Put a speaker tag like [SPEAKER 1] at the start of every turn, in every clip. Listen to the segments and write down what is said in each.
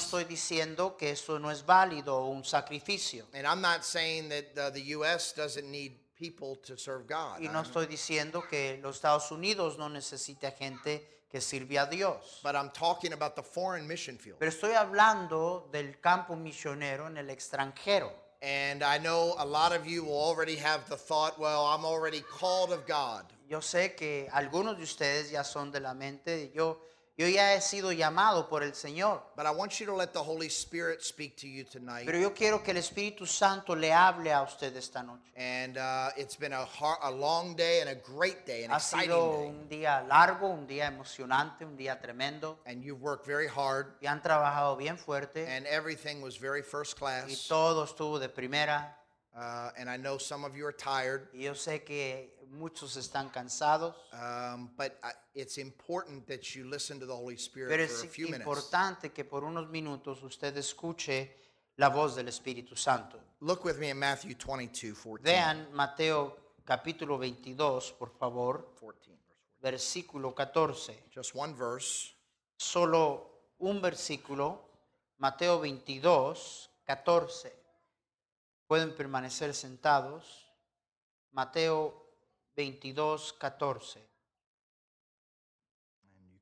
[SPEAKER 1] Estoy diciendo que eso no es válido un sacrificio.
[SPEAKER 2] And I'm not saying that uh, the U.S. doesn't need people to serve God.
[SPEAKER 1] Y no
[SPEAKER 2] I'm-
[SPEAKER 1] estoy diciendo que los Estados Unidos no necesita gente que sirve a Dios.
[SPEAKER 2] but I'm talking about the foreign mission field.
[SPEAKER 1] Pero estoy hablando del campo misionero en el extranjero.
[SPEAKER 2] And I know a lot of you will already have the thought, well, I'm already called of God.
[SPEAKER 1] Yo sé que algunos de ustedes ya son de la mente de yo, yo ya he sido llamado por el Señor.
[SPEAKER 2] But I want you to let the Holy Spirit speak to you tonight.
[SPEAKER 1] Pero yo quiero que el Espíritu Santo le hable a usted esta noche.
[SPEAKER 2] And uh, it's been a, har a long day and a great day, an
[SPEAKER 1] Ha
[SPEAKER 2] exciting
[SPEAKER 1] sido
[SPEAKER 2] day.
[SPEAKER 1] un día largo, un día emocionante, un día tremendo.
[SPEAKER 2] And you've worked very hard,
[SPEAKER 1] Y han trabajado bien fuerte.
[SPEAKER 2] and everything was very first
[SPEAKER 1] Y
[SPEAKER 2] class.
[SPEAKER 1] todo estuvo de primera.
[SPEAKER 2] Uh, and I know some of you are tired.
[SPEAKER 1] Y yo sé que muchos están cansados.
[SPEAKER 2] Um, but I, it's important that you listen to the Holy Spirit
[SPEAKER 1] Pero
[SPEAKER 2] for
[SPEAKER 1] es
[SPEAKER 2] a few minutes.
[SPEAKER 1] importante que por unos minutos usted escuche la voz del Espíritu Santo.
[SPEAKER 2] Look with me in Matthew 22, 14.
[SPEAKER 1] Vean Mateo capítulo 22, por favor,
[SPEAKER 2] 14 verse
[SPEAKER 1] versículo 14.
[SPEAKER 2] 14. Just one verse.
[SPEAKER 1] Solo un versículo, Mateo 22, 14. Pueden permanecer sentados. Mateo 22, 14.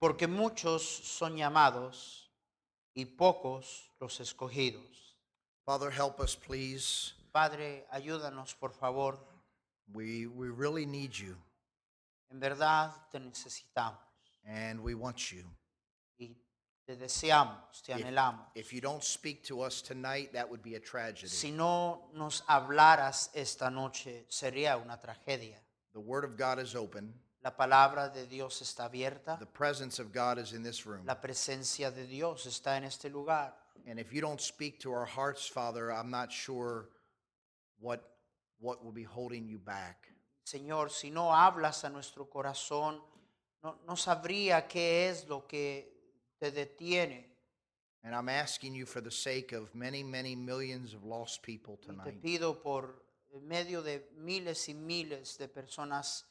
[SPEAKER 1] Porque muchos son llamados y pocos los escogidos.
[SPEAKER 2] Father, help us, please.
[SPEAKER 1] Padre, ayúdanos, por favor.
[SPEAKER 2] We, we really need you,
[SPEAKER 1] En verdad te necesitamos
[SPEAKER 2] and we want you.
[SPEAKER 1] y te deseamos, te
[SPEAKER 2] If,
[SPEAKER 1] anhelamos.
[SPEAKER 2] if you don't speak to us tonight, that would be a tragedy.
[SPEAKER 1] Si no nos hablaras esta noche, sería una tragedia.
[SPEAKER 2] The Word of God is open.
[SPEAKER 1] La palabra de Dios está abierta.
[SPEAKER 2] The presence of God is in this room.
[SPEAKER 1] La presencia de Dios está en este lugar.
[SPEAKER 2] And if you don't speak to our hearts, Father, I'm not sure what, what will be holding you back.
[SPEAKER 1] Señor, si no hablas a nuestro corazón, no, no sabría qué es lo que te detiene.
[SPEAKER 2] And I'm asking you for the sake of many, many millions of lost people
[SPEAKER 1] Y te
[SPEAKER 2] tonight.
[SPEAKER 1] pido por medio de miles y miles de personas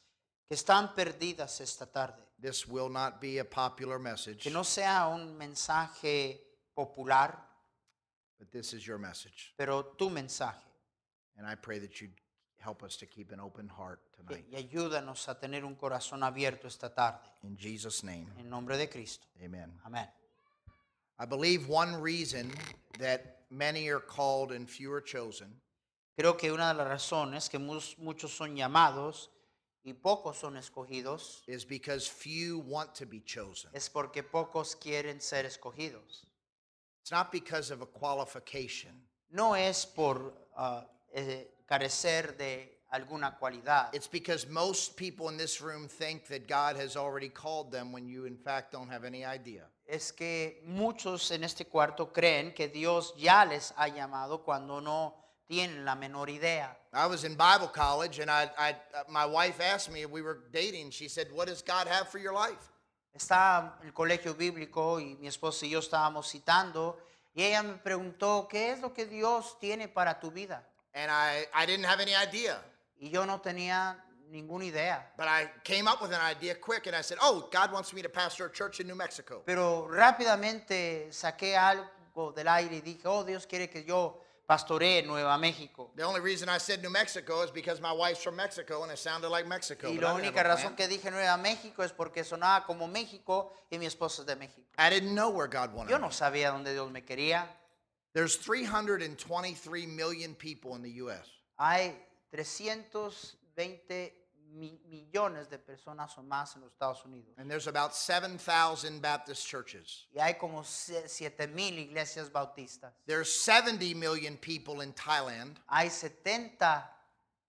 [SPEAKER 1] que están perdidas esta tarde.
[SPEAKER 2] This will not be a popular message,
[SPEAKER 1] Que no sea un mensaje popular,
[SPEAKER 2] but this is your message.
[SPEAKER 1] pero tu mensaje.
[SPEAKER 2] And I pray that you help us to keep an open heart tonight.
[SPEAKER 1] y ayúdanos a tener un corazón abierto esta tarde.
[SPEAKER 2] In Jesus' name,
[SPEAKER 1] En nombre de Cristo.
[SPEAKER 2] amen.
[SPEAKER 1] Amén.
[SPEAKER 2] I believe one reason that many are called and few are chosen
[SPEAKER 1] Creo que una de las razones que muchos son llamados y pocos son escogidos
[SPEAKER 2] is because few want to be chosen.
[SPEAKER 1] es porque pocos quieren ser escogidos.
[SPEAKER 2] It's not because of a qualification.
[SPEAKER 1] No es por ah, eh, carecer de alguna cualidad.
[SPEAKER 2] It's because most people in this room think that God has already called them when you, in fact, don't have any idea.
[SPEAKER 1] Es que muchos en este cuarto creen que Dios ya les ha llamado cuando no tienen la menor idea.
[SPEAKER 2] I was in Bible college, and I, I, uh, my wife asked me, we were dating, she said, What does God have for your life?
[SPEAKER 1] Estaba en el colegio bíblico y mi esposa y yo estábamos citando y ella me preguntó, ¿qué es lo que Dios tiene para tu vida?
[SPEAKER 2] And I, I didn't have any idea.
[SPEAKER 1] Y yo no tenía ninguna idea.
[SPEAKER 2] But I came up with an idea quick, and I said, Oh, God wants me to pastor a church in New Mexico.
[SPEAKER 1] Pero rápidamente saqué algo del aire y dije, oh, Dios quiere que yo pastoree Nueva México.
[SPEAKER 2] The only reason I said New Mexico is because my wife's from Mexico, and it sounded like Mexico.
[SPEAKER 1] Y
[SPEAKER 2] but
[SPEAKER 1] la
[SPEAKER 2] I
[SPEAKER 1] única razón que dije Nueva México es porque sonaba como México y mi esposa es de México.
[SPEAKER 2] I didn't know where God wanted
[SPEAKER 1] Yo
[SPEAKER 2] me.
[SPEAKER 1] no sabía dónde Dios me quería.
[SPEAKER 2] There's 323 million people in the U.S.
[SPEAKER 1] Hay 320 mi- millones de personas o más en los Estados Unidos.
[SPEAKER 2] And there's about 7,000 Baptist churches.
[SPEAKER 1] Y hay como 7 mil iglesias bautistas.
[SPEAKER 2] There's 70 million people in Thailand.
[SPEAKER 1] Hay 70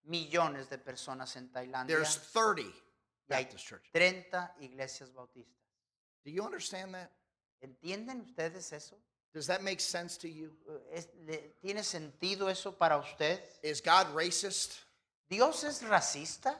[SPEAKER 1] millones de personas en Tailandia.
[SPEAKER 2] There's 30
[SPEAKER 1] y hay
[SPEAKER 2] Baptist churches.
[SPEAKER 1] 30 iglesias bautistas.
[SPEAKER 2] Do you understand that?
[SPEAKER 1] ¿Entienden ustedes eso?
[SPEAKER 2] Does that make sense to you?
[SPEAKER 1] Uh, le- ¿Tiene sentido eso para usted?
[SPEAKER 2] Is God racist?
[SPEAKER 1] ¿Dios es racista?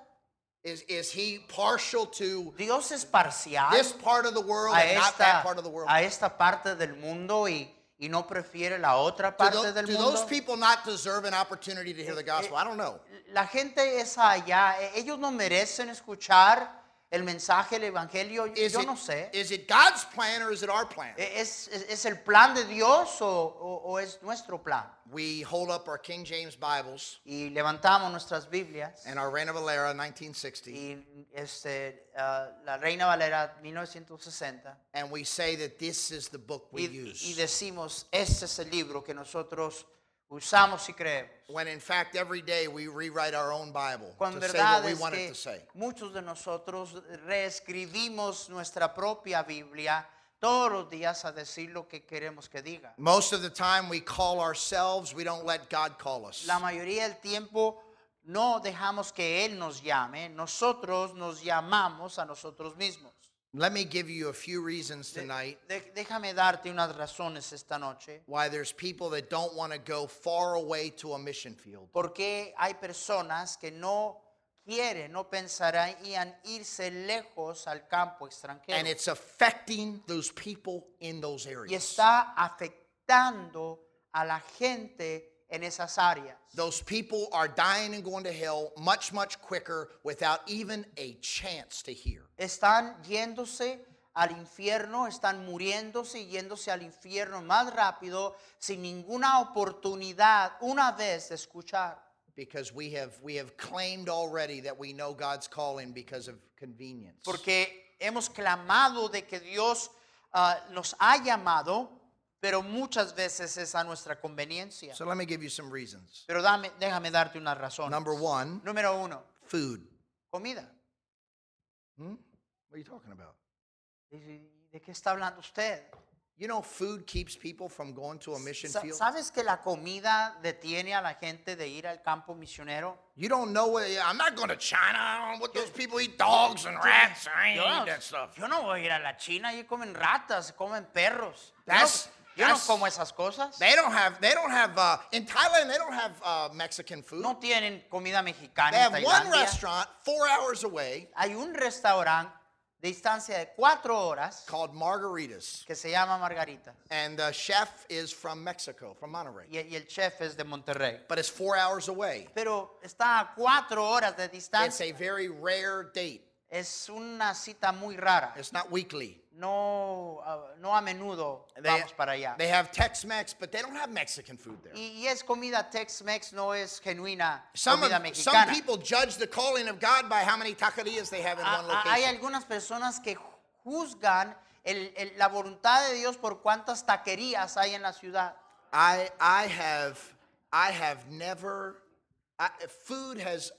[SPEAKER 2] Is, is he partial to
[SPEAKER 1] ¿Dios es parcial
[SPEAKER 2] this part of the world
[SPEAKER 1] a
[SPEAKER 2] and not that
[SPEAKER 1] esta,
[SPEAKER 2] part of the world?
[SPEAKER 1] a esta parte del mundo y, y no prefiere la otra
[SPEAKER 2] Do,
[SPEAKER 1] parte del
[SPEAKER 2] do
[SPEAKER 1] mundo?
[SPEAKER 2] those people not deserve an opportunity to hear the gospel? I don't know.
[SPEAKER 1] La gente esa allá, eh, ellos no merecen escuchar el mensaje, el evangelio.
[SPEAKER 2] Is
[SPEAKER 1] Yo
[SPEAKER 2] it,
[SPEAKER 1] no sé.
[SPEAKER 2] is it God's plan or is it our plan?
[SPEAKER 1] ¿Es, es, es el plan de Dios o, o- o es nuestro plan?
[SPEAKER 2] We hold up our King James Bibles
[SPEAKER 1] Y levantamos nuestras Biblias
[SPEAKER 2] and our Reina Valera 1960,
[SPEAKER 1] y este, ah, la Reina Valera 1960
[SPEAKER 2] and we say that this is the book we
[SPEAKER 1] y, y
[SPEAKER 2] use.
[SPEAKER 1] decimos, este es el libro que nosotros usamos y creemos.
[SPEAKER 2] When in fact, every day we rewrite our own Bible
[SPEAKER 1] Cuando
[SPEAKER 2] to say what we want it to say.
[SPEAKER 1] muchos de nosotros reescribimos nuestra propia Biblia todos los días a decir lo que queremos que diga.
[SPEAKER 2] Most of the time we call ourselves, we don't let God call us.
[SPEAKER 1] La mayoría del tiempo no dejamos que Él nos llame, nosotros nos llamamos a nosotros mismos.
[SPEAKER 2] Let me give you a few reasons tonight
[SPEAKER 1] de- déjame darte unas razones esta noche.
[SPEAKER 2] why there's people that don't want to go far away to a mission field.
[SPEAKER 1] Porque hay personas que no quieren, no pensarían irse lejos al campo extranjero.
[SPEAKER 2] And it's affecting those people in those
[SPEAKER 1] y
[SPEAKER 2] areas.
[SPEAKER 1] está afectando a la gente en esas áreas.
[SPEAKER 2] Those people are dying and going to hell much, much quicker without even a chance to hear.
[SPEAKER 1] Están yéndose al infierno, están muriéndose y yéndose al infierno más rápido sin ninguna oportunidad una vez de escuchar.
[SPEAKER 2] Because we have we have claimed already that we know God's calling because of convenience.
[SPEAKER 1] Porque hemos clamado de que Dios ah, nos ha llamado, pero muchas veces es a nuestra conveniencia.
[SPEAKER 2] So let me give you some reasons.
[SPEAKER 1] Pero dame, déjame darte una razón.
[SPEAKER 2] Number one,
[SPEAKER 1] Número uno,
[SPEAKER 2] food.
[SPEAKER 1] comida.
[SPEAKER 2] Hmm? What are you talking about?
[SPEAKER 1] ¿De qué está hablando usted?
[SPEAKER 2] You know, food keeps people from going to a mission field.
[SPEAKER 1] ¿Sabes que la comida detiene a la gente de ir al campo misionero?
[SPEAKER 2] You don't know what. I'm not going to China. I don't know what those people eat dogs and rats. I ain't
[SPEAKER 1] Yo,
[SPEAKER 2] eating that stuff.
[SPEAKER 1] yo no voy a ir a la China, allí comen ratas, comen perros.
[SPEAKER 2] That's-
[SPEAKER 1] yo no como esas cosas.
[SPEAKER 2] They don't have. They don't have. Uh, in Thailand, they don't have uh, Mexican food.
[SPEAKER 1] No tienen comida mexicana
[SPEAKER 2] They
[SPEAKER 1] en
[SPEAKER 2] have one restaurant four hours away
[SPEAKER 1] Hay un restaurante de distancia de cuatro horas
[SPEAKER 2] called Margaritas,
[SPEAKER 1] que se llama Margarita.
[SPEAKER 2] and the chef is from Mexico, from Monterrey.
[SPEAKER 1] Y, y el chef es de Monterrey.
[SPEAKER 2] But it's four hours away.
[SPEAKER 1] Pero está a cuatro horas de distancia It's
[SPEAKER 2] a very rare date.
[SPEAKER 1] Es una cita muy rara.
[SPEAKER 2] It's not weekly.
[SPEAKER 1] No, ah, no a menudo
[SPEAKER 2] They,
[SPEAKER 1] vamos para allá.
[SPEAKER 2] they have Tex-Mex, but they don't have Mexican food there.
[SPEAKER 1] Y, y es comida Tex-Mex, no es genuina
[SPEAKER 2] Some,
[SPEAKER 1] comida
[SPEAKER 2] of, some
[SPEAKER 1] mexicana.
[SPEAKER 2] people judge the calling of God by how many taquerias they have in
[SPEAKER 1] Ah,
[SPEAKER 2] one
[SPEAKER 1] ah, Hay
[SPEAKER 2] location.
[SPEAKER 1] algunas personas que juzgan el- el- la voluntad de Dios por cuántas taquerías hay en la ciudad.
[SPEAKER 2] I I have I have never I, food has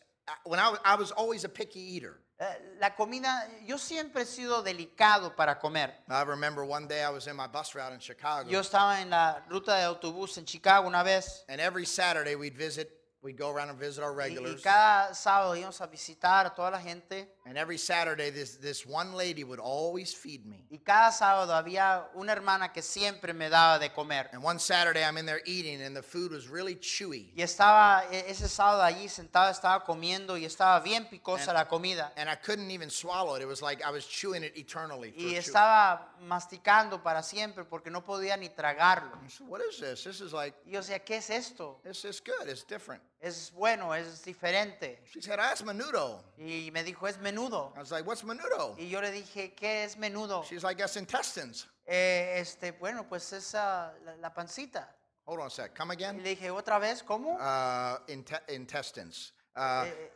[SPEAKER 2] when I, I was always a picky eater.
[SPEAKER 1] Eh, La comida, yo siempre he sido delicado para comer.
[SPEAKER 2] I remember one day I was in my bus route in Chicago,
[SPEAKER 1] Yo estaba en la ruta de autobús en Chicago una vez
[SPEAKER 2] and every Saturday we'd visit, we'd go around and visit our
[SPEAKER 1] y, y
[SPEAKER 2] regulars.
[SPEAKER 1] cada sábado íbamos a visitar a toda la gente
[SPEAKER 2] And every Saturday, this this one lady would always feed me.
[SPEAKER 1] y cada sábado había una hermana que siempre me daba de comer.
[SPEAKER 2] And one Saturday, I'm in there eating, and the food was really chewy,
[SPEAKER 1] Y estaba ese sábado allí sentado, estaba comiendo y estaba bien picosa la comida.
[SPEAKER 2] and I couldn't even swallow it. It was like I was chewing it eternally.
[SPEAKER 1] Y
[SPEAKER 2] chew-
[SPEAKER 1] estaba masticando para siempre porque no podía ni tragarlo.
[SPEAKER 2] I said, what is this? This is like
[SPEAKER 1] Y yo decía, ¿qué es esto?
[SPEAKER 2] this is good. It's different.
[SPEAKER 1] Es bueno, es diferente.
[SPEAKER 2] She said, "That's menudo."
[SPEAKER 1] Y me dijo, es menudo.
[SPEAKER 2] I was like, "What's menudo?"
[SPEAKER 1] Y yo le dije, ¿qué es menudo?
[SPEAKER 2] She's like, "That's intestines."
[SPEAKER 1] "Eh, este, bueno, pues es ah, la, la pancita.
[SPEAKER 2] Hold on a sec. Come
[SPEAKER 1] Y
[SPEAKER 2] again.
[SPEAKER 1] le dije, ¿otra vez? ¿Cómo?
[SPEAKER 2] Uh, inte- intestines. Uh,
[SPEAKER 1] Eh,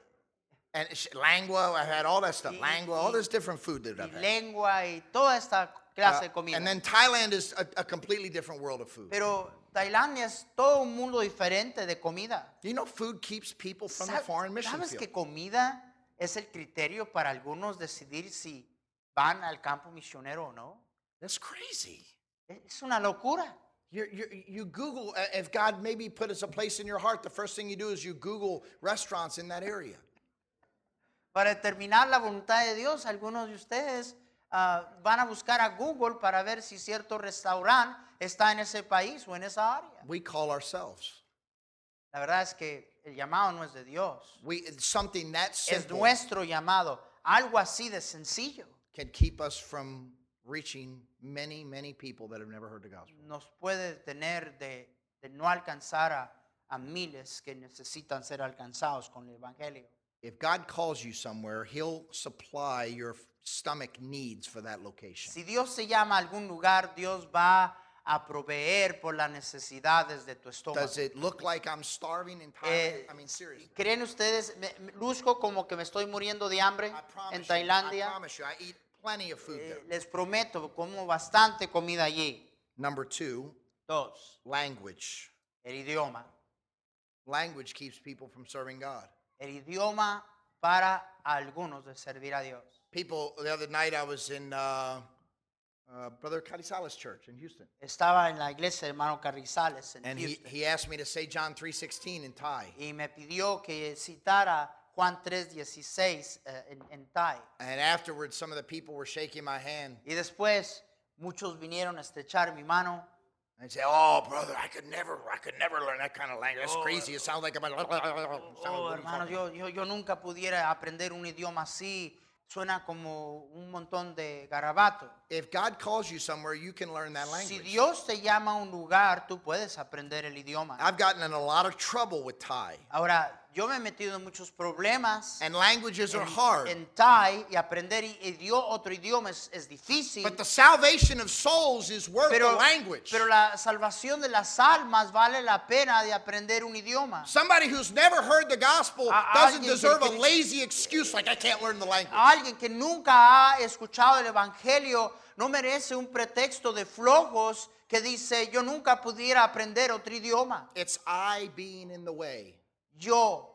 [SPEAKER 2] and sh- lengua. I've had all that stuff.
[SPEAKER 1] y-
[SPEAKER 2] Lengua. All this different food that I've had.
[SPEAKER 1] lengua y toda esta clase de
[SPEAKER 2] Uh,
[SPEAKER 1] comida.
[SPEAKER 2] and then Thailand is a, a completely different world of food.
[SPEAKER 1] Pero Tailandia es todo un mundo diferente de comida.
[SPEAKER 2] Do you know food keeps people from the
[SPEAKER 1] ¿Sab-
[SPEAKER 2] foreign mission
[SPEAKER 1] ¿Sabes
[SPEAKER 2] field?
[SPEAKER 1] que comida es el criterio para algunos decidir si van al campo misionero o no.
[SPEAKER 2] That's crazy.
[SPEAKER 1] Es una locura.
[SPEAKER 2] You, you, you Google, uh, if God maybe put us a place in your heart, the first thing you do is you Google restaurants in that area.
[SPEAKER 1] Para determinar la voluntad de Dios, algunos de ustedes ah, van a buscar a Google para ver si cierto restaurante está en ese país o en esa área.
[SPEAKER 2] We call ourselves.
[SPEAKER 1] La verdad es que el llamado no es de Dios,
[SPEAKER 2] We, something that
[SPEAKER 1] es
[SPEAKER 2] simple
[SPEAKER 1] nuestro llamado. Algo así de sencillo
[SPEAKER 2] can keep us from reaching many, many people that have never heard the gospel.
[SPEAKER 1] nos puede detener de, de no alcanzar a, a miles que necesitan ser alcanzados con el Evangelio.
[SPEAKER 2] If God calls you somewhere, He'll supply your stomach needs for that location.
[SPEAKER 1] Si Dios se llama a algún lugar, Dios va a proveer por las necesidades de tu estómago.
[SPEAKER 2] Does it look like I'm starving in Thailand?
[SPEAKER 1] Eh,
[SPEAKER 2] I mean, seriously.
[SPEAKER 1] ¿Creen ustedes, me- me- luzco como que me estoy muriendo de hambre
[SPEAKER 2] I promise
[SPEAKER 1] en
[SPEAKER 2] you, I
[SPEAKER 1] Tailandia?
[SPEAKER 2] promise you, I eat plenty of food
[SPEAKER 1] Eh,
[SPEAKER 2] there.
[SPEAKER 1] les prometo, como bastante comida allí.
[SPEAKER 2] Number two,
[SPEAKER 1] Dos,
[SPEAKER 2] language.
[SPEAKER 1] el idioma.
[SPEAKER 2] Language keeps people from serving God.
[SPEAKER 1] El idioma para algunos de servir a Dios.
[SPEAKER 2] People, the other night I was in uh, uh, Brother Carizales Church in Houston,
[SPEAKER 1] Estaba en la iglesia hermano Carrizales en
[SPEAKER 2] and he,
[SPEAKER 1] Houston,
[SPEAKER 2] he asked me to say John 3:16 in Thai.
[SPEAKER 1] y me pidió que citara Juan 3:16 eh, en, en Thai.
[SPEAKER 2] And afterwards, some of the people were shaking my hand
[SPEAKER 1] Y después muchos vinieron a estrechar mi mano
[SPEAKER 2] and say, "Oh, brother, I could never, I could never learn that kind of language. That's crazy. It sounds like I'm."
[SPEAKER 1] Oh, hermanos, yo, yo, yo nunca pudiera aprender un idioma así. Suena como un montón de garabato.
[SPEAKER 2] If God calls you somewhere, you can learn that
[SPEAKER 1] Si
[SPEAKER 2] language.
[SPEAKER 1] Dios te llama a un lugar, tú puedes aprender el idioma.
[SPEAKER 2] I've gotten in a lot of trouble with Thai,
[SPEAKER 1] Ahora, yo me he metido en muchos problemas
[SPEAKER 2] and languages are
[SPEAKER 1] en,
[SPEAKER 2] hard.
[SPEAKER 1] en Thai y aprender idio- otro idioma es, es difícil.
[SPEAKER 2] But the salvation of souls is worth the
[SPEAKER 1] Pero,
[SPEAKER 2] language.
[SPEAKER 1] pero la salvación de las almas vale la pena de aprender un idioma.
[SPEAKER 2] Somebody who's never heard the gospel
[SPEAKER 1] A-
[SPEAKER 2] doesn't
[SPEAKER 1] alguien que-
[SPEAKER 2] deserve a lazy excuse like I can't learn the language.
[SPEAKER 1] Alguien que nunca ha escuchado el Evangelio no merece un pretexto de flojos que dice yo nunca pudiera aprender otro idioma.
[SPEAKER 2] It's I being in the way.
[SPEAKER 1] Yo,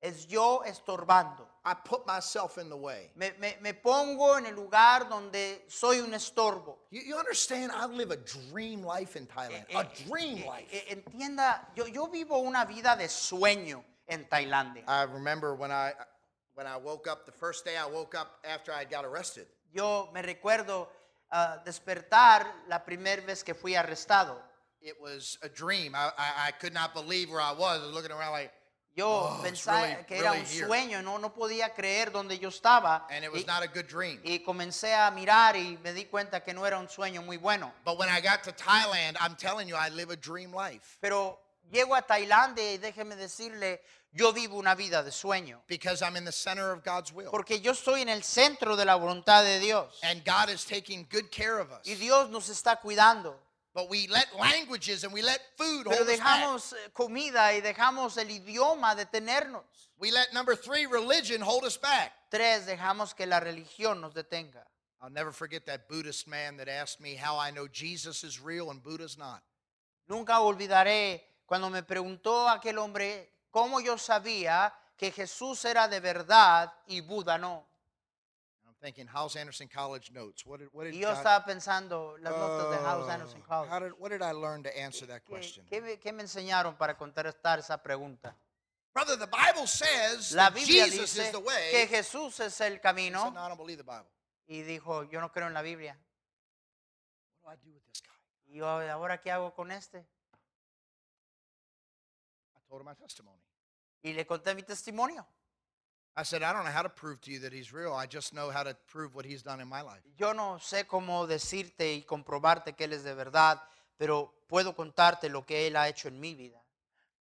[SPEAKER 1] es yo estorbando.
[SPEAKER 2] I put myself in the way.
[SPEAKER 1] Me, me- me pongo en el lugar donde soy un estorbo.
[SPEAKER 2] You, you understand? I live a dream life in Thailand.
[SPEAKER 1] Eh,
[SPEAKER 2] A
[SPEAKER 1] eh,
[SPEAKER 2] dream
[SPEAKER 1] eh,
[SPEAKER 2] life.
[SPEAKER 1] eh, entienda, yo, yo vivo una vida de sueño en Tailandia.
[SPEAKER 2] I remember when I when I woke up the first day I woke up after I got arrested.
[SPEAKER 1] Yo me recuerdo ah, despertar la primera vez que fui arrestado.
[SPEAKER 2] It was a dream. I, I, I could not believe where I was. I was looking around like,
[SPEAKER 1] Yo
[SPEAKER 2] Oh,
[SPEAKER 1] pensaba
[SPEAKER 2] really-
[SPEAKER 1] que era
[SPEAKER 2] really
[SPEAKER 1] un sueño, no, no podía creer donde yo estaba.
[SPEAKER 2] and it was
[SPEAKER 1] y,
[SPEAKER 2] not a good dream.
[SPEAKER 1] y comencé a mirar y me di cuenta que no era un sueño muy bueno.
[SPEAKER 2] But when I got to Thailand, I'm telling you, I live a dream life
[SPEAKER 1] Pero llego a Tailandia y déjeme decirle, yo vivo una vida de sueño.
[SPEAKER 2] because I'm in the center of God's will.
[SPEAKER 1] Porque yo estoy en el centro de la voluntad de Dios.
[SPEAKER 2] And God is taking good care of us.
[SPEAKER 1] Y Dios nos está cuidando.
[SPEAKER 2] But we let languages and we let food
[SPEAKER 1] Pero
[SPEAKER 2] hold us back.
[SPEAKER 1] eh, comida y dejamos el idioma detenernos.
[SPEAKER 2] We let number three, religion, hold us back.
[SPEAKER 1] Tres, dejamos que la religión nos detenga.
[SPEAKER 2] I'll never forget that Buddhist man that asked me how I know Jesus is real and Buddha's not.
[SPEAKER 1] Nunca olvidaré cuando me preguntó aquel hombre cómo yo sabía que Jesús era de verdad y Buda no.
[SPEAKER 2] Thinking, how's Anderson College notes? What did, what did
[SPEAKER 1] Y yo
[SPEAKER 2] God-
[SPEAKER 1] estaba pensando las notas de House
[SPEAKER 2] Oh,
[SPEAKER 1] Anderson College.
[SPEAKER 2] how did, what did I learn to answer that
[SPEAKER 1] ¿Qué,
[SPEAKER 2] question?
[SPEAKER 1] qué me, qué me enseñaron para contestar esa pregunta?
[SPEAKER 2] Brother, the Bible says
[SPEAKER 1] La
[SPEAKER 2] that
[SPEAKER 1] Biblia
[SPEAKER 2] Jesus
[SPEAKER 1] dice
[SPEAKER 2] is the way.
[SPEAKER 1] que Jesús es el
[SPEAKER 2] said,
[SPEAKER 1] camino
[SPEAKER 2] no, I don't believe the Bible.
[SPEAKER 1] y dijo, yo no creo en la Biblia.
[SPEAKER 2] What do I do with this guy?
[SPEAKER 1] Y yo, ¿ahora qué hago con este?
[SPEAKER 2] I told him my testimony.
[SPEAKER 1] Y le conté mi testimonio.
[SPEAKER 2] I said, I don't know how to prove to you that he's real. I just know how to prove what he's done in my life.
[SPEAKER 1] Yo no sé cómo decirte y comprobarte que Él es de verdad, pero puedo contarte lo que Él ha hecho en mi vida.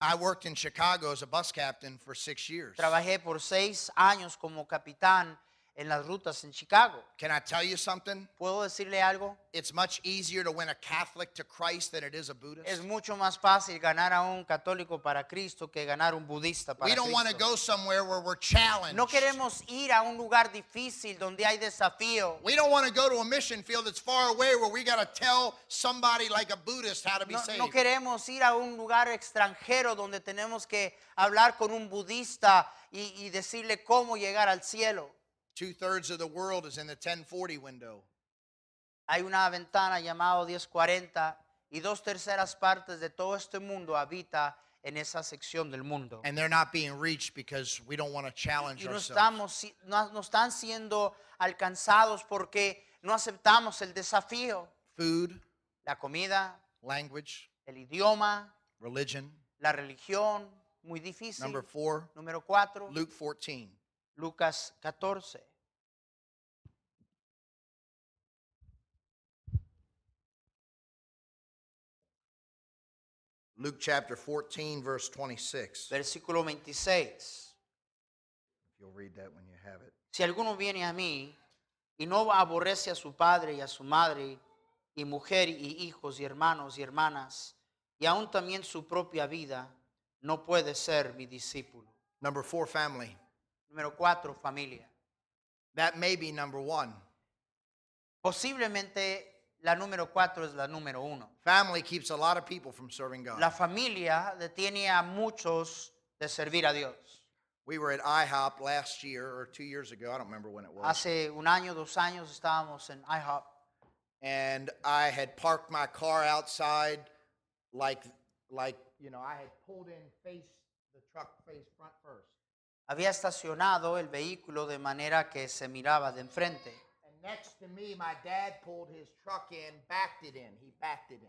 [SPEAKER 2] I worked in Chicago as a bus captain for six years.
[SPEAKER 1] Trabajé por seis años como capitán en las rutas en Chicago.
[SPEAKER 2] Can I tell you something?
[SPEAKER 1] ¿Puedo decirle algo?
[SPEAKER 2] It's much easier to win a Catholic to Christ than it is a Buddhist.
[SPEAKER 1] Es mucho más fácil ganar a un católico para Cristo que ganar un budista para
[SPEAKER 2] We don't want to
[SPEAKER 1] Cristo.
[SPEAKER 2] go somewhere where we're challenged.
[SPEAKER 1] No queremos ir a un lugar difícil donde hay desafío.
[SPEAKER 2] We don't want to go to a mission field that's far away where we got to tell somebody like a Buddhist how to be
[SPEAKER 1] No,
[SPEAKER 2] saved.
[SPEAKER 1] no queremos ir a un lugar extranjero donde tenemos que hablar con un budista y, y decirle cómo llegar al cielo.
[SPEAKER 2] Two thirds of the world is in the 1040 window.
[SPEAKER 1] Hay una ventana llamada 1040 y dos terceras partes de todo este mundo habita en esa sección del mundo.
[SPEAKER 2] And they're not being reached because we don't want to challenge
[SPEAKER 1] Y no,
[SPEAKER 2] ourselves.
[SPEAKER 1] estamos, no, no están siendo alcanzados porque no aceptamos el desafío.
[SPEAKER 2] Food,
[SPEAKER 1] La comida,
[SPEAKER 2] language,
[SPEAKER 1] el idioma,
[SPEAKER 2] religion.
[SPEAKER 1] la religión, muy difícil.
[SPEAKER 2] Number four,
[SPEAKER 1] Número cuatro,
[SPEAKER 2] Luke 14.
[SPEAKER 1] Lucas 14.
[SPEAKER 2] Luke chapter 14, verse 26.
[SPEAKER 1] Versículo 26.
[SPEAKER 2] If you'll read that when you have it.
[SPEAKER 1] Si alguno viene a mí y no aborrece a su padre y a su madre y mujer y hijos y hermanos y hermanas y aún también su propia vida, no puede ser mi discípulo.
[SPEAKER 2] Number four, family.
[SPEAKER 1] Número cuatro, familia.
[SPEAKER 2] That may be number one.
[SPEAKER 1] Posiblemente la número cuatro es la número uno.
[SPEAKER 2] Family keeps a lot of people from serving God.
[SPEAKER 1] La familia detiene a muchos de servir a Dios.
[SPEAKER 2] We were at IHOP last year or two years ago. I don't remember when it was.
[SPEAKER 1] Hace un año, dos años estábamos en IHOP
[SPEAKER 2] and I had parked my car outside like like you know I had pulled in face the truck face front first.
[SPEAKER 1] Había estacionado el vehículo de manera que se miraba de enfrente.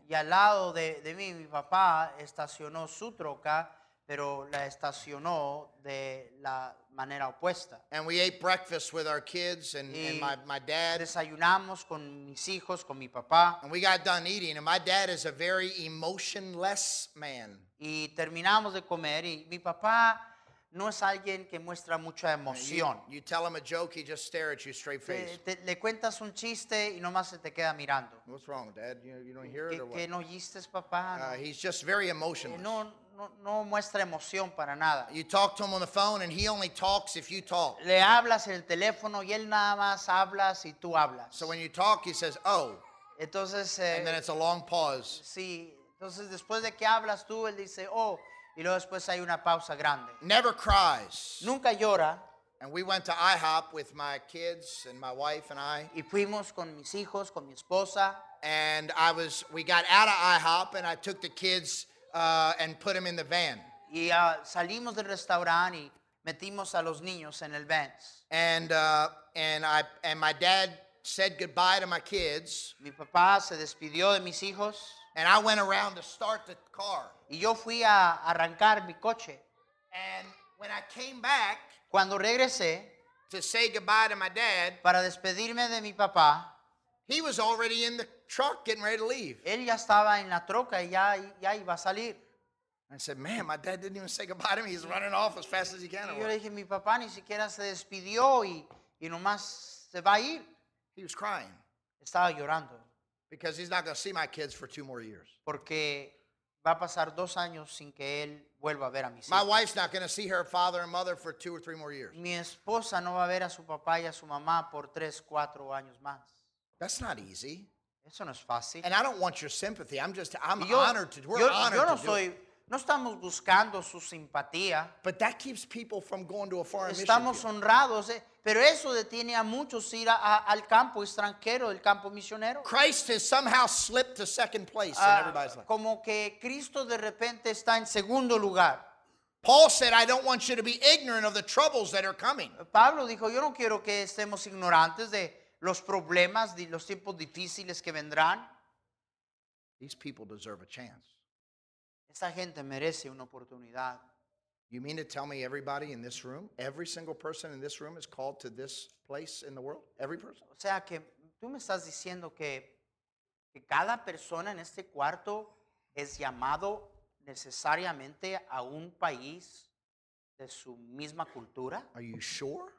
[SPEAKER 1] Y al lado de, de mí, mi papá estacionó su troca, pero la estacionó de la manera opuesta.
[SPEAKER 2] And we ate breakfast with our kids and, and my, my dad.
[SPEAKER 1] Desayunamos con mis hijos, con mi papá,
[SPEAKER 2] And we got done eating, and my dad is a very emotionless man.
[SPEAKER 1] y terminamos de comer. Y mi papá no es alguien que muestra mucha emoción.
[SPEAKER 2] you tell him a joke, he just stare at you straight face.
[SPEAKER 1] Te- te- le cuentas un chiste y nomás se te queda mirando.
[SPEAKER 2] What's wrong, Dad? You, you don't hear it
[SPEAKER 1] ¿Qué,
[SPEAKER 2] or what?
[SPEAKER 1] qué no oíste, papá?
[SPEAKER 2] Uh, he's just very
[SPEAKER 1] Eh,
[SPEAKER 2] emotionless.
[SPEAKER 1] no, no, no muestra emoción para nada.
[SPEAKER 2] You talk to him on the phone, and he only talks if you talk.
[SPEAKER 1] Le hablas en el teléfono y él nada más habla si tú hablas.
[SPEAKER 2] So when you talk, he says, "Oh,"
[SPEAKER 1] Entonces, eh,
[SPEAKER 2] and then it's a long pause.
[SPEAKER 1] sí, entonces después de que hablas tú, él dice, oh, y luego después hay una pausa grande.
[SPEAKER 2] Never cries.
[SPEAKER 1] Nunca llora
[SPEAKER 2] And we went to IHOP with my kids and my wife and I,
[SPEAKER 1] y fuimos con mis hijos, con mi esposa
[SPEAKER 2] and I was. We got out of IHOP, and I took the kids uh, and put them in the van.
[SPEAKER 1] y ah, salimos del restaurante y metimos a los niños en el Benz.
[SPEAKER 2] And uh, and I and my dad said goodbye to my kids,
[SPEAKER 1] Mi papá se despidió de mis hijos
[SPEAKER 2] and I went around to start the car.
[SPEAKER 1] y yo fui a arrancar mi coche.
[SPEAKER 2] And when I came back
[SPEAKER 1] Cuando regresé
[SPEAKER 2] to say goodbye to my dad,
[SPEAKER 1] para despedirme de mi papá,
[SPEAKER 2] he was already in the truck getting ready to leave.
[SPEAKER 1] él ya estaba en la troca y ya, ya iba a salir.
[SPEAKER 2] I said, man, my dad didn't even say goodbye to me. He's running off as fast as he can.
[SPEAKER 1] Y yo le dije, mi papá ni siquiera se despidió y, y nomás se va a ir.
[SPEAKER 2] He was crying
[SPEAKER 1] Estaba llorando
[SPEAKER 2] because he's not going to see my kids for two more years.
[SPEAKER 1] porque va a pasar dos años sin que él vuelva a ver a mis
[SPEAKER 2] My
[SPEAKER 1] hijos.
[SPEAKER 2] wife's not going to see her father and mother for two or three more years.
[SPEAKER 1] Mi esposa no va a ver a su papá y a su mamá por tres, cuatro años más.
[SPEAKER 2] That's not easy.
[SPEAKER 1] Eso no es fácil.
[SPEAKER 2] And I don't want your sympathy. I'm just, I'm
[SPEAKER 1] Y yo,
[SPEAKER 2] honored to, we're
[SPEAKER 1] yo-
[SPEAKER 2] honored
[SPEAKER 1] yo no
[SPEAKER 2] to do it.
[SPEAKER 1] soy, no estamos buscando su simpatía.
[SPEAKER 2] But that keeps people from going to a foreign
[SPEAKER 1] Estamos honrados, eh, pero eso detiene a muchos ir a- a- al campo extranjero, el campo misionero.
[SPEAKER 2] Christ has somehow slipped to second place in
[SPEAKER 1] Ah,
[SPEAKER 2] everybody's life.
[SPEAKER 1] como que Cristo de repente está en segundo lugar.
[SPEAKER 2] Paul said, I don't want you to be ignorant of the troubles that are coming.
[SPEAKER 1] Pablo dijo, yo no quiero que estemos ignorantes de los problemas, de los tiempos difíciles que vendrán.
[SPEAKER 2] These people deserve a chance.
[SPEAKER 1] Esta gente merece una oportunidad.
[SPEAKER 2] You mean to tell me everybody in this room, every single person in this room is called to this place in the world? Every person?
[SPEAKER 1] O sea que tú me estás diciendo que, que cada persona en este cuarto es llamado necesariamente a un país de su misma cultura.
[SPEAKER 2] Are you sure?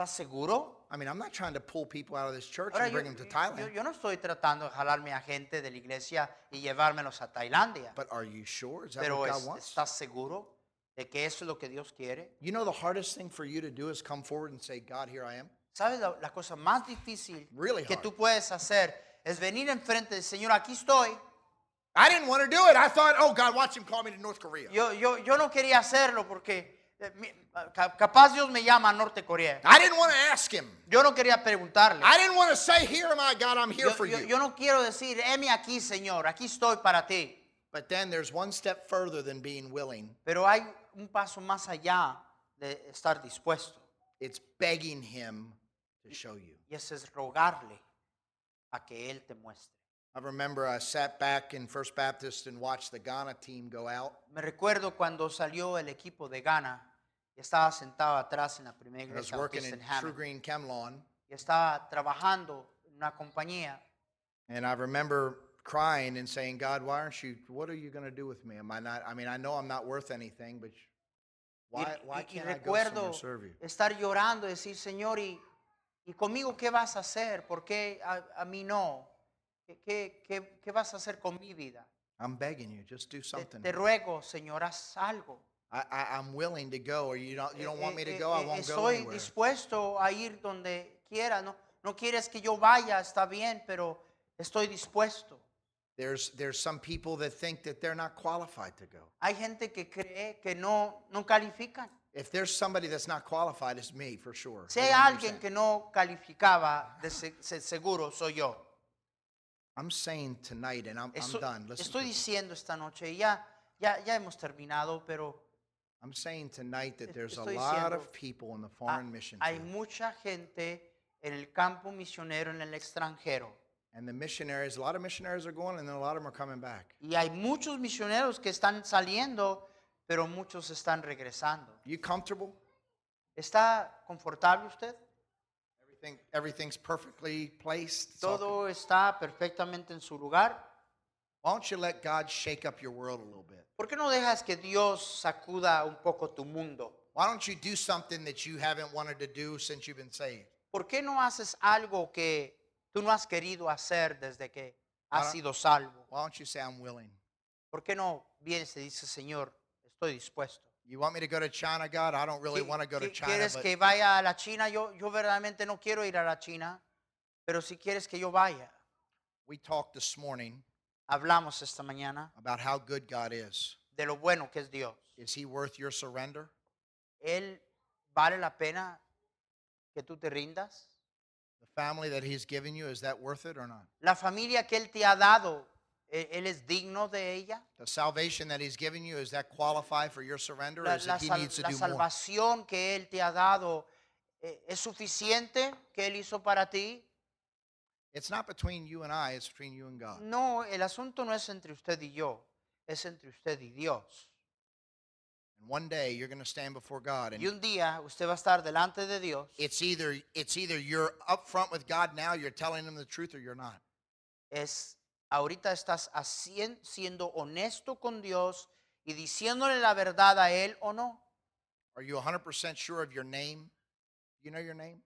[SPEAKER 1] ¿Estás seguro?
[SPEAKER 2] I mean, I'm not trying to pull people out of this church
[SPEAKER 1] Ahora,
[SPEAKER 2] and
[SPEAKER 1] yo,
[SPEAKER 2] bring them to
[SPEAKER 1] yo-
[SPEAKER 2] Thailand.
[SPEAKER 1] yo no estoy tratando de jalarme a gente de la iglesia y llevármelos a Tailandia.
[SPEAKER 2] But are you sure? Is that
[SPEAKER 1] Pero
[SPEAKER 2] what God
[SPEAKER 1] es-
[SPEAKER 2] wants?
[SPEAKER 1] ¿estás seguro de que eso es lo que Dios quiere?
[SPEAKER 2] You know, the hardest thing for you to do is come forward and say, God, here I am.
[SPEAKER 1] ¿Sabes la, la cosa más difícil
[SPEAKER 2] Really
[SPEAKER 1] que
[SPEAKER 2] hard.
[SPEAKER 1] tú puedes hacer? Es venir enfrente del Señor, aquí estoy.
[SPEAKER 2] I didn't want to do it. I thought, oh, God, watch him call me to North Korea.
[SPEAKER 1] Yo, yo, yo no quería hacerlo porque Eh, eh, capaz Dios me llama a Norte Corea.
[SPEAKER 2] I didn't want to ask him.
[SPEAKER 1] Yo no quería preguntarle.
[SPEAKER 2] I didn't want to say, here am I, God, I'm here
[SPEAKER 1] Yo,
[SPEAKER 2] for
[SPEAKER 1] yo-
[SPEAKER 2] you.
[SPEAKER 1] yo no quiero decir, heme aquí, Señor, aquí estoy para ti.
[SPEAKER 2] But then there's one step further than being willing.
[SPEAKER 1] Pero hay un paso más allá de estar dispuesto.
[SPEAKER 2] It's begging him to show you.
[SPEAKER 1] Y ese es rogarle a que Él te muestre.
[SPEAKER 2] I remember I sat back in First Baptist and watched the Ghana team go out.
[SPEAKER 1] Me recuerdo cuando salió el equipo de Ghana y estaba sentado atrás en la primera
[SPEAKER 2] I was
[SPEAKER 1] iglesia
[SPEAKER 2] working in
[SPEAKER 1] en
[SPEAKER 2] True
[SPEAKER 1] Hammond
[SPEAKER 2] Green
[SPEAKER 1] y estaba trabajando en una compañía
[SPEAKER 2] and I remember crying and saying, God, why aren't you, what are you going to do with me? Am I not, I mean, I know I'm not worth anything, but
[SPEAKER 1] Y-
[SPEAKER 2] why, why
[SPEAKER 1] y, y
[SPEAKER 2] can't I go somewhere
[SPEAKER 1] recuerdo
[SPEAKER 2] and serve you?
[SPEAKER 1] estar llorando y decir, Señor, ¿y, y conmigo qué vas a hacer? ¿Por qué a, a mí no? ¿Qué, qué, qué- qué vas a hacer con mi vida?
[SPEAKER 2] I'm begging you, just do
[SPEAKER 1] Te,
[SPEAKER 2] something.
[SPEAKER 1] te ruego, Señor, haz algo.
[SPEAKER 2] I, I, I'm willing to go, or you don't, you don't want me to
[SPEAKER 1] Eh,
[SPEAKER 2] go,
[SPEAKER 1] eh,
[SPEAKER 2] I
[SPEAKER 1] eh,
[SPEAKER 2] won't go
[SPEAKER 1] Estoy
[SPEAKER 2] anywhere.
[SPEAKER 1] dispuesto a ir donde quiera. No, no quieres que yo vaya, está bien, pero estoy dispuesto.
[SPEAKER 2] There's, there's some people that think that they're not qualified to go.
[SPEAKER 1] Hay gente que cree que no, no califican.
[SPEAKER 2] If there's somebody that's not qualified, it's me for sure.
[SPEAKER 1] Si hay alguien que no calificaba, de se- se- seguro soy yo.
[SPEAKER 2] I'm saying tonight, and I'm, I'm
[SPEAKER 1] Estoy,
[SPEAKER 2] done. Listen
[SPEAKER 1] estoy
[SPEAKER 2] to me.
[SPEAKER 1] diciendo esta noche, y ya, ya, ya hemos terminado, pero
[SPEAKER 2] I'm saying tonight that
[SPEAKER 1] Es-
[SPEAKER 2] there's a
[SPEAKER 1] estoy
[SPEAKER 2] lot
[SPEAKER 1] diciendo,
[SPEAKER 2] of people in the
[SPEAKER 1] ha-
[SPEAKER 2] foreign mission
[SPEAKER 1] hay
[SPEAKER 2] field.
[SPEAKER 1] mucha gente en el campo misionero en el extranjero.
[SPEAKER 2] And the missionaries, a lot of missionaries are going, and then a lot of them are coming back.
[SPEAKER 1] Y hay muchos misioneros que están saliendo, pero muchos están regresando.
[SPEAKER 2] You comfortable?
[SPEAKER 1] ¿Está confortable usted?
[SPEAKER 2] Everything, everything's perfectly placed. It's all.
[SPEAKER 1] ¿Todo está perfectamente en su lugar?
[SPEAKER 2] Why don't you let God shake up your world a little bit?
[SPEAKER 1] ¿Por qué no dejas que Dios sacuda un poco tu mundo?
[SPEAKER 2] Why don't you do something that you haven't wanted to do since you've been saved?
[SPEAKER 1] ¿Por qué no haces algo que tú no has querido hacer desde que has sido salvo?
[SPEAKER 2] Why don't you say, I'm willing?
[SPEAKER 1] ¿Por qué no vienes y dices, Señor, estoy dispuesto?
[SPEAKER 2] You want me to go to China, God? I don't really
[SPEAKER 1] ¿Qui-
[SPEAKER 2] want to go to China.
[SPEAKER 1] ¿Quieres
[SPEAKER 2] But
[SPEAKER 1] que vaya a la China? Yo, yo verdaderamente no quiero ir a la China, pero si quieres que yo vaya.
[SPEAKER 2] we talked this morning
[SPEAKER 1] Hablamos esta mañana
[SPEAKER 2] about how good God is.
[SPEAKER 1] de lo bueno que es Dios.
[SPEAKER 2] Is He worth your surrender?
[SPEAKER 1] Él vale la pena que tú te rindas.
[SPEAKER 2] The family that He's given you, is that worth it or not?
[SPEAKER 1] La familia que Él te ha dado, ¿e- ¿Él es digno de ella?
[SPEAKER 2] The salvation that He's given you, is that qualify for your surrender? Or
[SPEAKER 1] La,
[SPEAKER 2] is
[SPEAKER 1] la
[SPEAKER 2] it He needs to
[SPEAKER 1] la
[SPEAKER 2] do more?
[SPEAKER 1] salvación que Él te ha dado, eh, ¿es suficiente que Él hizo para ti?
[SPEAKER 2] It's not between you and I, it's between you and God.
[SPEAKER 1] No, el asunto no es entre usted y yo, es entre usted y Dios.
[SPEAKER 2] And one day you're going to stand before God and
[SPEAKER 1] Y un día usted va a estar delante de Dios.
[SPEAKER 2] it's either it's either you're up front with God now, you're telling him the truth or you're not.
[SPEAKER 1] Es ahorita estás hacien- siendo honesto con Dios y diciéndole la verdad a él o no.
[SPEAKER 2] Are you 100% sure of your name? You know your name?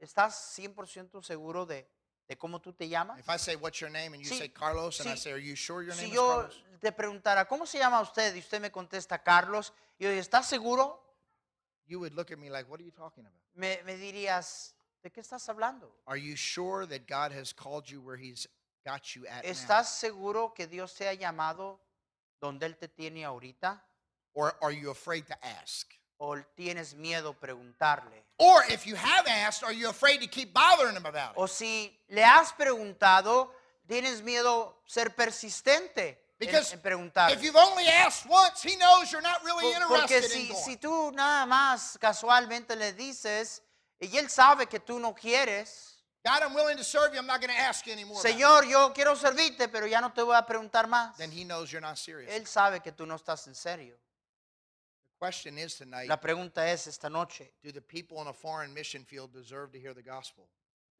[SPEAKER 1] ¿Estás 100% seguro de, de cómo tú te llamas?
[SPEAKER 2] If I say what's your name and you
[SPEAKER 1] Sí,
[SPEAKER 2] say Carlos and I say are you sure your name
[SPEAKER 1] Si
[SPEAKER 2] is
[SPEAKER 1] yo
[SPEAKER 2] Carlos?
[SPEAKER 1] te preguntara, ¿cómo se llama usted? Y usted me contesta, Carlos. Y yo, ¿estás seguro?
[SPEAKER 2] You would look at me like what are you talking about?
[SPEAKER 1] Me, me dirías, ¿de qué estás hablando?
[SPEAKER 2] Are you sure that God has called you where he's got you at?
[SPEAKER 1] ¿Estás seguro que Dios te ha llamado donde Él te tiene ahorita?
[SPEAKER 2] Or are you afraid to ask?
[SPEAKER 1] ¿O tienes miedo preguntarle?
[SPEAKER 2] Or if you have asked, are you afraid to keep bothering him about it?
[SPEAKER 1] O si le has preguntado, tienes miedo ser persistente en-
[SPEAKER 2] Because
[SPEAKER 1] en, preguntar.
[SPEAKER 2] If you've only asked once, he knows you're not really
[SPEAKER 1] Porque
[SPEAKER 2] interested in
[SPEAKER 1] si,
[SPEAKER 2] going.
[SPEAKER 1] si tú nada más casualmente le dices y él sabe que tú no quieres,
[SPEAKER 2] God, I'm willing to serve you. I'm not going to ask you anymore. about it."
[SPEAKER 1] Señor, yo quiero servirte, pero ya no te voy a preguntar más.
[SPEAKER 2] Then he knows you're not serious.
[SPEAKER 1] Él sabe que tú no estás en serio.
[SPEAKER 2] The question is tonight,
[SPEAKER 1] La pregunta es esta noche,
[SPEAKER 2] do the people in a foreign mission field deserve to hear the gospel?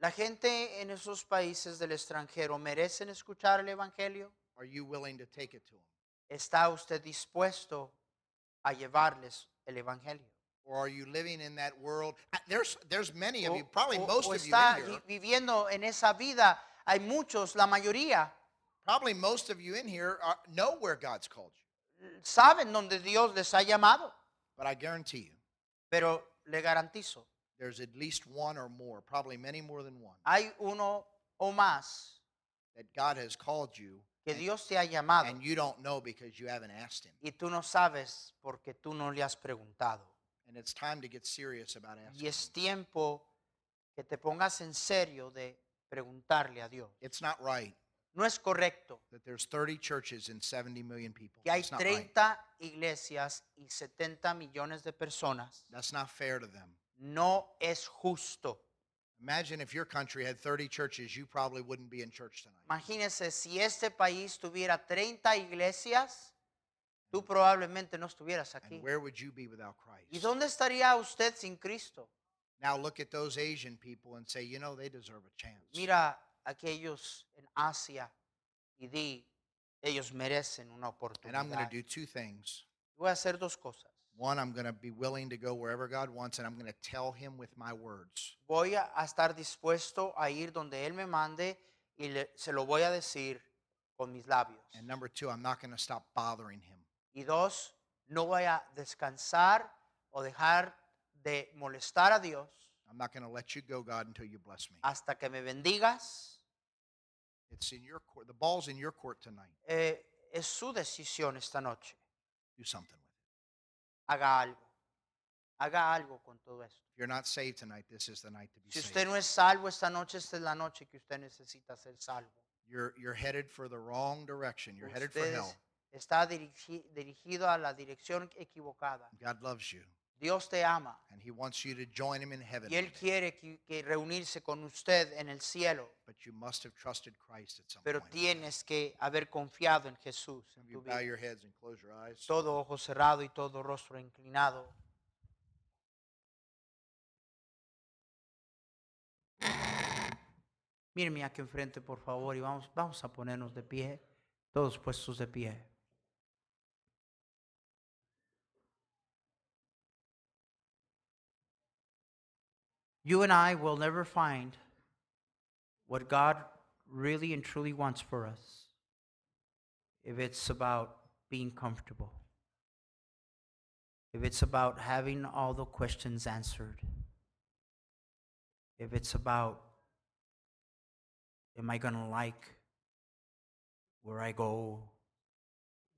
[SPEAKER 1] ¿la gente en esos países del extranjero merecen escuchar el Evangelio?
[SPEAKER 2] Are you willing to take it to them?
[SPEAKER 1] ¿Está usted dispuesto a llevarles el Evangelio?
[SPEAKER 2] Or are you living in that world? There's, there's many of you, probably
[SPEAKER 1] o-
[SPEAKER 2] most
[SPEAKER 1] o
[SPEAKER 2] of you
[SPEAKER 1] está
[SPEAKER 2] in here.
[SPEAKER 1] viviendo en esa vida. Hay muchos, la mayoría,
[SPEAKER 2] Probably most of you in here are, know where God's called you.
[SPEAKER 1] Saben donde Dios les ha llamado.
[SPEAKER 2] But I guarantee you,
[SPEAKER 1] Pero le garantizo,
[SPEAKER 2] there's at least one or more, probably many more than one,
[SPEAKER 1] hay uno o más
[SPEAKER 2] that God has called you
[SPEAKER 1] que Dios te ha llamado
[SPEAKER 2] and you don't know because you haven't asked Him.
[SPEAKER 1] y tú no sabes porque tú no le has preguntado.
[SPEAKER 2] And it's time to get serious about asking.
[SPEAKER 1] Y es tiempo que te pongas en serio de preguntarle a Dios.
[SPEAKER 2] It's not right
[SPEAKER 1] No es correcto
[SPEAKER 2] that there's 30 churches and 70 million people.
[SPEAKER 1] que hay
[SPEAKER 2] It's not right.
[SPEAKER 1] iglesias y 70 millones de personas.
[SPEAKER 2] That's not fair to them.
[SPEAKER 1] No es justo.
[SPEAKER 2] Imagine if your country had 30 churches, you probably wouldn't be in church tonight.
[SPEAKER 1] Imagínense si este país tuviera 30 iglesias, tú probablemente no estuvieras aquí.
[SPEAKER 2] And where would you be without Christ?
[SPEAKER 1] ¿Y dónde estaría usted sin Cristo?
[SPEAKER 2] Now look at those Asian people and say, you know, they deserve a chance.
[SPEAKER 1] Mira aquellos en Asia y di, ellos merecen una
[SPEAKER 2] And I'm going
[SPEAKER 1] oportunidad.
[SPEAKER 2] to do two things.
[SPEAKER 1] Voy a hacer dos cosas.
[SPEAKER 2] One, I'm going to be willing to go wherever God wants, and I'm going to tell Him with my words.
[SPEAKER 1] Voy a a estar dispuesto a ir donde Él me mande y le- se lo voy a decir con mis labios.
[SPEAKER 2] And number two, I'm not going to stop bothering Him.
[SPEAKER 1] Y dos, no voy a descansar o dejar de molestar a Dios
[SPEAKER 2] I'm not going to let you go, God, until you bless me.
[SPEAKER 1] hasta que me bendigas.
[SPEAKER 2] It's in your court. The ball's in your court tonight.
[SPEAKER 1] Eh, es su decisión esta noche.
[SPEAKER 2] Do something with it.
[SPEAKER 1] Haga algo. Haga algo con todo esto.
[SPEAKER 2] If you're not saved tonight, this is the night to be
[SPEAKER 1] Si
[SPEAKER 2] saved.
[SPEAKER 1] usted no es salvo esta noche, esta es la noche que usted necesita ser salvo.
[SPEAKER 2] You're, you're headed for the wrong direction. You're headed for
[SPEAKER 1] Usted
[SPEAKER 2] hell.
[SPEAKER 1] es- está dirigi- dirigido a la dirección equivocada.
[SPEAKER 2] God loves you,
[SPEAKER 1] Dios te ama
[SPEAKER 2] and He wants you to join Him in heaven.
[SPEAKER 1] y Él quiere que, que reunirse con usted en el cielo,
[SPEAKER 2] But you must have trusted Christ at some
[SPEAKER 1] pero
[SPEAKER 2] point.
[SPEAKER 1] tienes que haber confiado en Jesús. en
[SPEAKER 2] you
[SPEAKER 1] tu
[SPEAKER 2] bow
[SPEAKER 1] vida.
[SPEAKER 2] your heads and close your eyes.
[SPEAKER 1] Todo ojo cerrado y todo rostro inclinado. Mírenme aquí enfrente, por favor, y vamos, vamos a ponernos de pie, todos puestos de pie. You and I will never find what God really and truly wants for us if it's about being comfortable, if it's about having all the questions answered, if it's about, am I going to like where I go?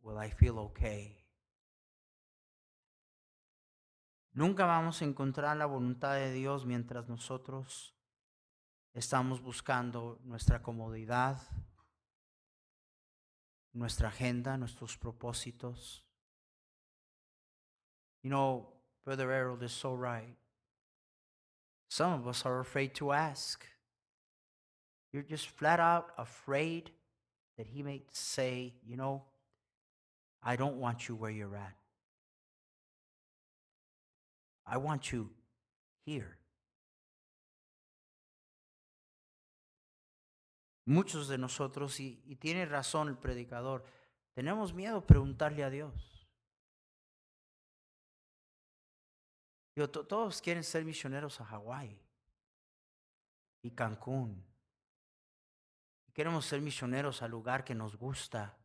[SPEAKER 1] Will I feel okay? Nunca vamos a encontrar la voluntad de Dios mientras nosotros estamos buscando nuestra comodidad, nuestra agenda, nuestros propósitos. You know, Brother Harold is so right. Some of us are afraid to ask. You're just flat out afraid that he may say, you know, I don't want you where you're at. I want you here. Muchos de nosotros, y, tiene razón el predicador, tenemos miedo a preguntarle a Dios. Todos quieren ser misioneros a Hawái y Cancún. Queremos ser misioneros al lugar que nos gusta.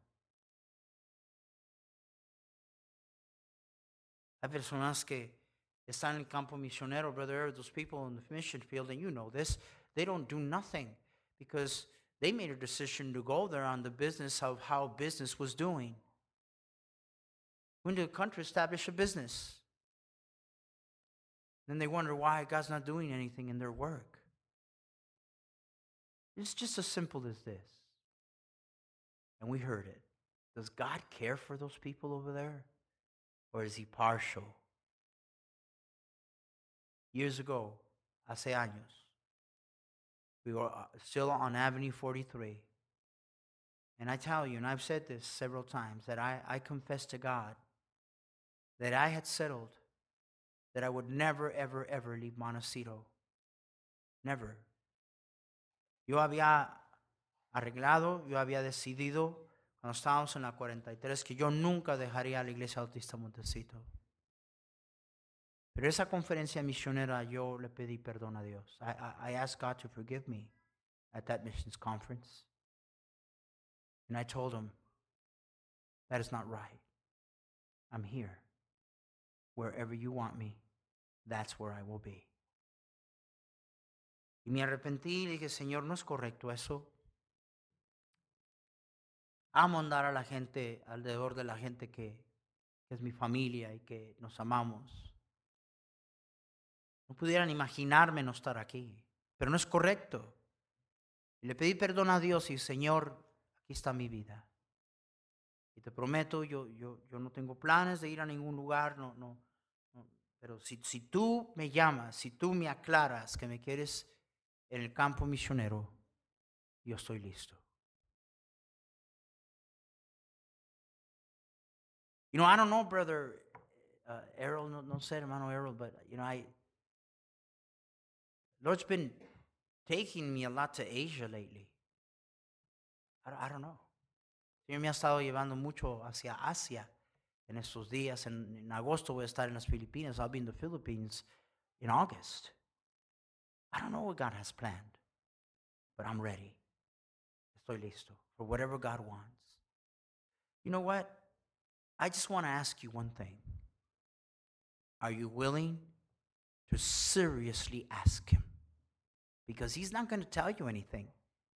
[SPEAKER 1] Hay personas que en el campo misionero, brother, those people in the mission field, and you know this, they don't do nothing because they made a decision to go there on the business of how business was doing. When did the country establish a business? Then they wonder why God's not doing anything in their work. It's just as simple as this. And we heard it. Does God care for those people over there? Or is he partial? Years ago, hace años, we were uh, still on Avenue 43. And I tell you, and I've said this several times, that I, I confess to God that I had settled that I would never, ever, ever leave Montecito. Never. Yo había arreglado, yo había decidido cuando estábamos en la 43 que yo nunca dejaría la iglesia autista Montecito. Pero esa conferencia misionera yo le pedí perdón a Dios. I, I, I asked God to forgive me at that missions conference. And I told him, that is not right. I'm here. Wherever you want me, that's where I will be. Y me arrepentí y dije, Señor, no es correcto eso. Amo andar a la gente, alrededor de la gente que, que es mi familia y que nos amamos. No pudieran imaginarme no estar aquí, pero no es correcto. Le pedí perdón a Dios y Señor, aquí está mi vida. Y te prometo, yo, yo, yo no tengo planes de ir a ningún lugar, no, no, no. pero si, si tú me llamas, si tú me aclaras que me quieres en el campo misionero, yo estoy listo. You know, I don't know, brother uh, Errol, no, no sé, hermano Errol, but, you know, I, Lord's been taking me a lot to Asia lately. I, don't- know. Señor me ha estado llevando mucho hacia Asia en estos días. En, en agosto voy a estar en las Filipinas. I'll be in the Philippines in August. I don't know what God has planned, but I'm ready. Estoy listo for whatever God wants. You know what? I just want to ask you one thing. Are you willing to seriously ask Him? Because He's not going to tell you anything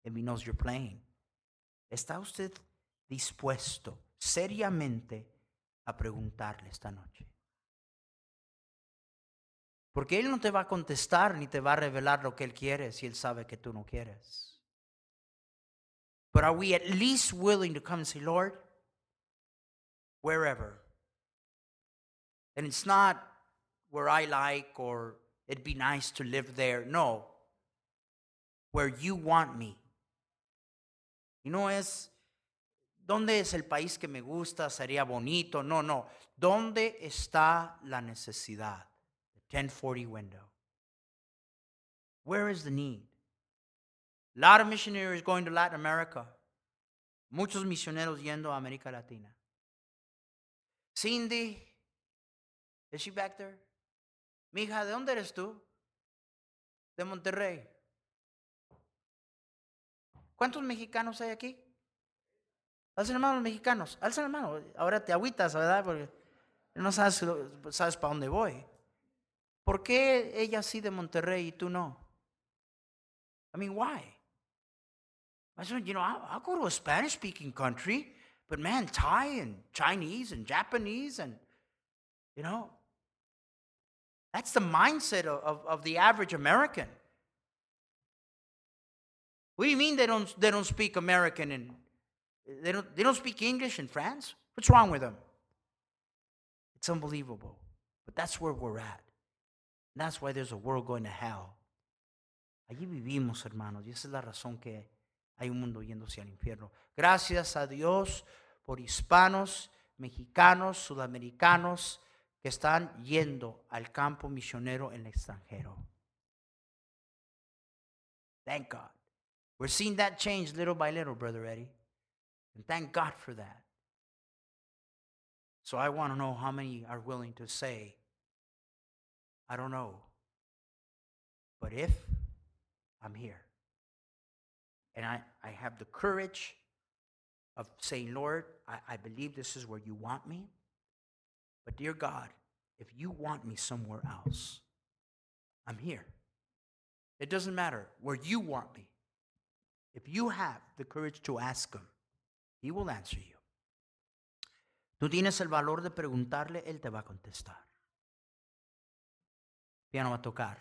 [SPEAKER 1] if He knows you're playing. ¿Está usted dispuesto seriamente a preguntarle esta noche? Porque Él no te va a contestar ni te va a revelar lo que Él quiere si Él sabe que tú no quieres. But are we at least willing to come and say, Lord, wherever? And it's not where I like or it'd be nice to live there. No. Where you want me. Y no es, ¿dónde es el país que me gusta? Sería bonito. No, no. ¿Dónde está la necesidad? The 1040 window. Where is the need? A lot of missionaries going to Latin America. Muchos misioneros yendo a América Latina. Cindy, is she back there? Mija, ¿de dónde eres tú? De Monterrey. ¿Cuántos mexicanos hay aquí? Alza la mano los mexicanos. Alza la mano. Ahora te agüitas, ¿verdad? Porque no sabes, sabes para dónde voy. ¿Por qué ella sí de Monterrey y tú no? I mean, why? I said, you know, I'll go to a Spanish speaking country, but man, Thai and Chinese and Japanese and, you know, that's the mindset of, of, of the average American. What do you mean they don't, they don't speak American and they don't, they don't speak English in France? What's wrong with them? It's unbelievable. But that's where we're at. And that's why there's a world going to hell. Allí vivimos, hermanos, y esa es la razón que hay un mundo yéndose al infierno. Gracias a Dios por hispanos, mexicanos, sudamericanos que están yendo al campo misionero en el extranjero. Thank God. We're seeing that change little by little, Brother Eddie. And thank God for that. So I want to know how many are willing to say, I don't know. But if I'm here, and I, I have the courage of saying, Lord, I, I believe this is where you want me. But dear God, if you want me somewhere else, I'm here. It doesn't matter where you want me. If you have the courage to ask Him, He will answer you. Tú tienes el valor de preguntarle, Él te va a contestar. Piano va a tocar.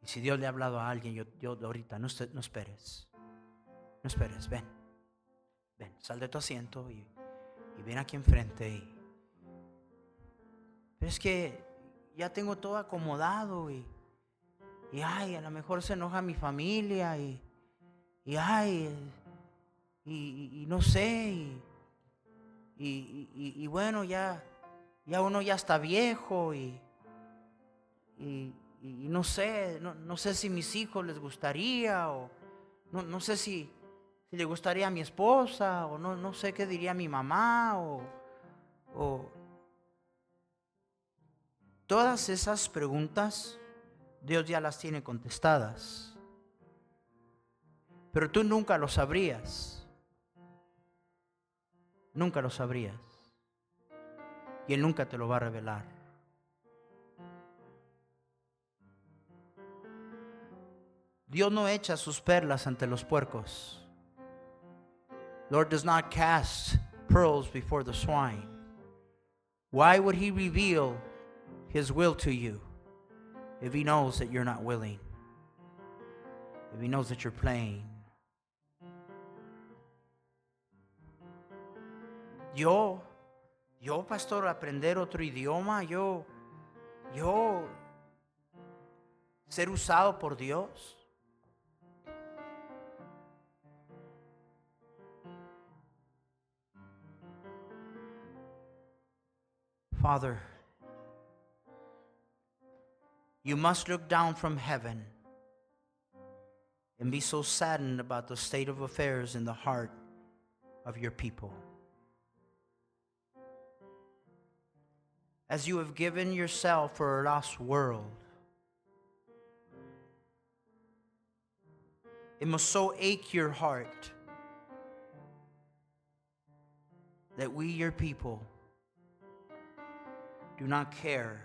[SPEAKER 1] Y si Dios le ha hablado a alguien, yo, yo ahorita, no, no esperes. No esperes, ven. Ven, sal de tu asiento y, y ven aquí enfrente. Pero es que ya tengo todo acomodado y, y ay, a lo mejor se enoja mi familia y, y ay, y, no sé, y, y- bueno, ya, ya uno ya está viejo y no sé, no, no sé si mis hijos les gustaría o no, no sé si, si le gustaría a mi esposa o no, no sé qué diría mi mamá o, o Todas esas preguntas Dios ya las tiene contestadas. Pero tú nunca lo sabrías. Nunca lo sabrías. Y Él nunca te lo va a revelar. Dios no echa sus perlas ante los puercos. Lord does not cast pearls before the swine. Why would he reveal his will to you if he knows that you're not willing? If he knows that you're playing? Yo, yo, pastor, aprender otro idioma, yo, yo, ser usado por Dios. Father, you must look down from heaven and be so saddened about the state of affairs in the heart of your people. As you have given yourself for a lost world, it must so ache your heart that we, your people, do not care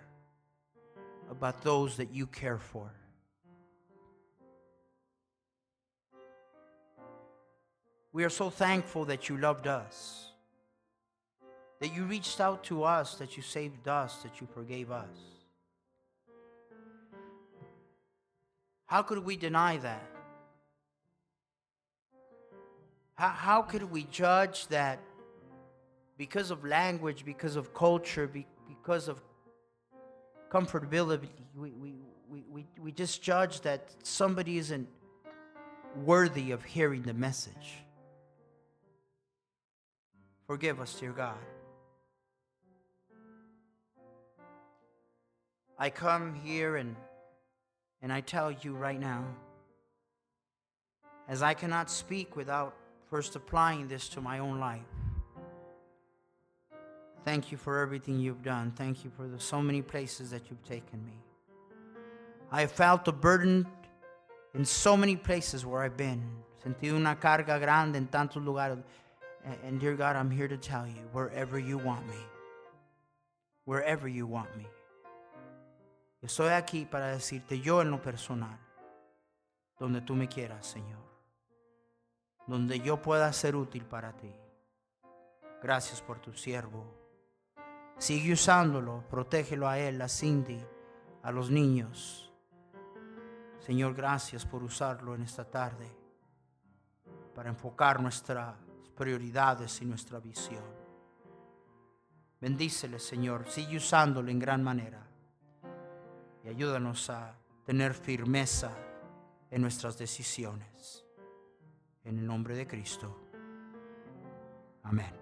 [SPEAKER 1] about those that you care for. We are so thankful that you loved us, that you reached out to us, that you saved us, that you forgave us. How could we deny that? How, how could we judge that because of language, because of culture, be, because of comfortability, we, we, we, we, we just judge that somebody isn't worthy of hearing the message. Forgive us, dear God. I come here and, and I tell you right now, as I cannot speak without first applying this to my own life. Thank you for everything you've done. Thank you for the so many places that you've taken me. I have felt a burden in so many places where I've been. Sentí una carga grande en tantos lugares. And dear God, I'm here to tell you, wherever you want me, wherever you want me. Estoy aquí para decirte yo en lo personal, donde tú me quieras, Señor. Donde yo pueda ser útil para ti. Gracias por tu siervo. Sigue usándolo, protégelo a él, a Cindy, a los niños. Señor, gracias por usarlo en esta tarde para enfocar nuestras prioridades y nuestra visión. Bendícele, Señor, sigue usándolo en gran manera y ayúdanos a tener firmeza en nuestras decisiones. En el nombre de Cristo. Amén.